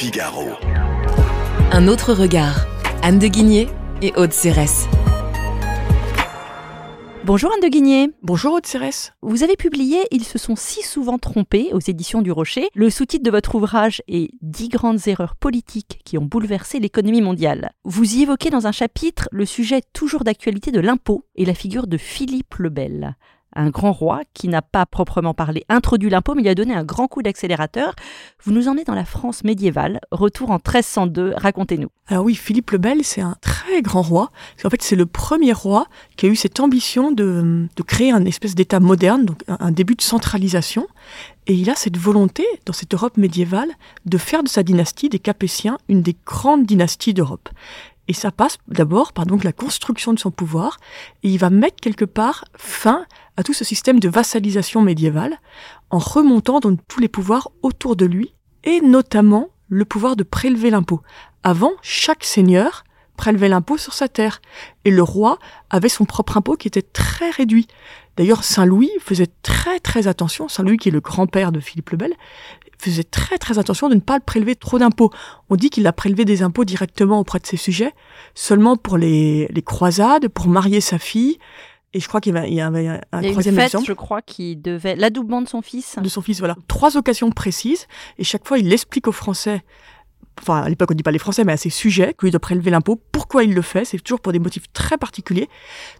Figaro. Un autre regard. Anne de Guigné et Aude Cérès. Bonjour Anne de Guigné. Bonjour Aude Cérès. Vous avez publié Ils se sont si souvent trompés aux éditions du Rocher. Le sous-titre de votre ouvrage est Dix grandes erreurs politiques qui ont bouleversé l'économie mondiale. Vous y évoquez dans un chapitre le sujet toujours d'actualité de l'impôt et la figure de Philippe le Bel un grand roi qui n'a pas proprement parlé introduit l'impôt, mais il a donné un grand coup d'accélérateur. Vous nous emmenez dans la France médiévale, retour en 1302, racontez-nous. Alors oui, Philippe le Bel, c'est un très grand roi. En fait, c'est le premier roi qui a eu cette ambition de, créer un espèce d'État moderne, donc un, début de centralisation. Et il a cette volonté, dans cette Europe médiévale, de faire de sa dynastie des Capétiens une des grandes dynasties d'Europe. Et ça passe d'abord par donc la construction de son pouvoir, et il va mettre quelque part fin à tout ce système de vassalisation médiévale en remontant tous les pouvoirs autour de lui, et notamment le pouvoir de prélever l'impôt. Avant, chaque seigneur prélevait l'impôt sur sa terre, et le roi avait son propre impôt qui était très réduit. D'ailleurs, Saint Louis faisait très très attention, Saint Louis qui est le grand-père de Philippe le Bel, faisait très très attention de ne pas prélever trop d'impôts. On dit qu'il a prélevé des impôts directement auprès de ses sujets, seulement pour les, les croisades, pour marier sa fille. Et je crois qu'il y avait un, un troisième une fête, je crois, qui devait l'adoubement de son fils. De son fils, voilà. Trois occasions précises, et chaque fois il explique aux Français enfin à l'époque on dit pas les Français, mais à ses sujets, qu'il doit prélever l'impôt, pourquoi il le fait, c'est toujours pour des motifs très particuliers.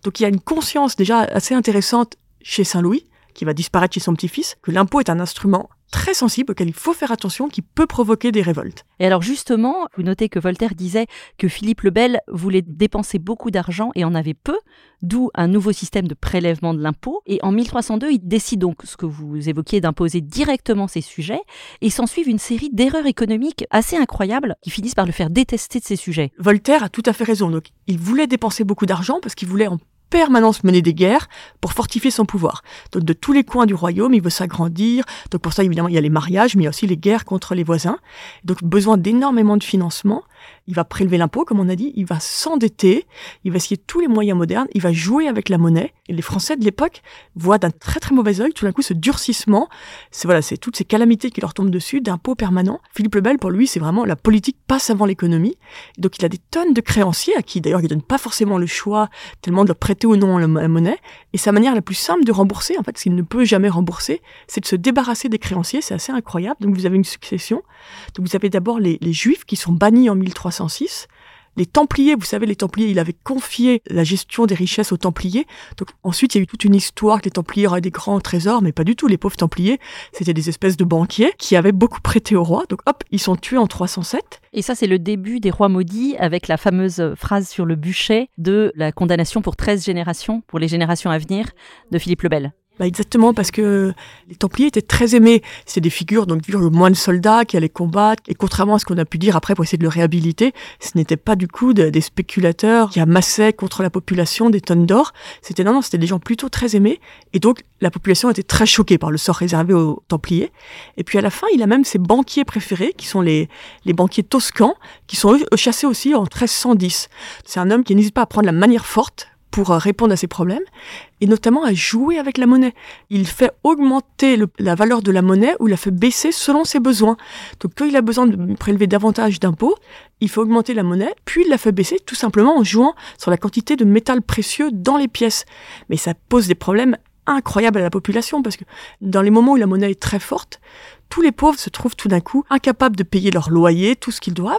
Donc il y a une conscience déjà assez intéressante chez Saint-Louis, qui va disparaître chez son petit-fils, que l'impôt est un instrument très sensible auquel il faut faire attention, qui peut provoquer des révoltes. Et alors justement, vous notez que Voltaire disait que Philippe le Bel voulait dépenser beaucoup d'argent et en avait peu, d'où un nouveau système de prélèvement de l'impôt. Et en 1302, il décide donc, ce que vous évoquiez, d'imposer directement ses sujets, et s'ensuivent une série d'erreurs économiques assez incroyables qui finissent par le faire détester de ses sujets. Voltaire a tout à fait raison. Donc, il voulait dépenser beaucoup d'argent parce qu'il voulait en permanence mener des guerres pour fortifier son pouvoir. Donc de tous les coins du royaume, il veut s'agrandir. Donc pour ça, évidemment, il y a les mariages, mais il y a aussi les guerres contre les voisins. Donc besoin d'énormément de financement il va prélever l'impôt, comme on a dit, il va s'endetter, il va essayer tous les moyens modernes, il va jouer avec la monnaie. Et les Français de l'époque voient d'un très très mauvais œil tout d'un coup ce durcissement. C'est voilà, c'est toutes ces calamités qui leur tombent dessus, d'impôts permanents. Philippe le Bel, pour lui, c'est vraiment la politique passe avant l'économie. Donc il a des tonnes de créanciers à qui d'ailleurs il donne pas forcément le choix tellement de leur prêter ou non la monnaie. Et sa manière la plus simple de rembourser, en fait, ce qu'il ne peut jamais rembourser, c'est de se débarrasser des créanciers. C'est assez incroyable. Donc vous avez une succession. Donc vous avez d'abord les, les Juifs qui sont bannis en 1306. Les Templiers, vous savez, les Templiers, il avait confié la gestion des richesses aux Templiers. Donc ensuite, il y a eu toute une histoire que les Templiers auraient des grands trésors, mais pas du tout. Les pauvres Templiers, c'était des espèces de banquiers qui avaient beaucoup prêté au roi. Donc hop, ils sont tués en 307. Et ça, c'est le début des rois maudits avec la fameuse phrase sur le bûcher de la condamnation pour 13 générations, pour les générations à venir, de Philippe le Bel. Bah exactement, parce que les Templiers étaient très aimés. C'est des figures, donc figures moins de soldats qui allaient combattre. Et contrairement à ce qu'on a pu dire après pour essayer de le réhabiliter, ce n'était pas du coup des spéculateurs qui amassaient contre la population des tonnes d'or. C'était non, non, c'était des gens plutôt très aimés. Et donc la population était très choquée par le sort réservé aux Templiers. Et puis à la fin, il a même ses banquiers préférés, qui sont les, les banquiers toscans, qui sont eux chassés aussi en 1310. C'est un homme qui n'hésite pas à prendre la manière forte pour euh, répondre à ces problèmes, et notamment à jouer avec la monnaie. Il fait augmenter la valeur de la monnaie ou la fait baisser selon ses besoins. Donc quand il a besoin de prélever davantage d'impôts, il fait augmenter la monnaie, puis il la fait baisser tout simplement en jouant sur la quantité de métal précieux dans les pièces. Mais ça pose des problèmes incroyables à la population, parce que dans les moments où la monnaie est très forte, tous les pauvres se trouvent tout d'un coup incapables de payer leur loyer, tout ce qu'ils doivent,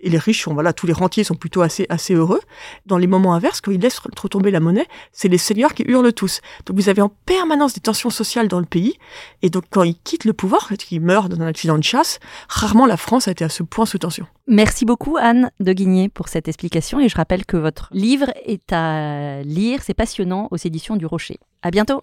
et les riches voilà, tous les rentiers sont plutôt assez, assez heureux. Dans les moments inverses, quand ils laissent trop tomber la monnaie, c'est les seigneurs qui hurlent tous. Donc vous avez en permanence des tensions sociales dans le pays, et donc quand ils quittent le pouvoir, qu'ils meurent dans un accident de chasse, rarement la France a été à ce point sous tension. Merci beaucoup Anne de Guigné pour cette explication, et je rappelle que votre livre est à lire, c'est passionnant, aux éditions du Rocher. À bientôt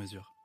mesure.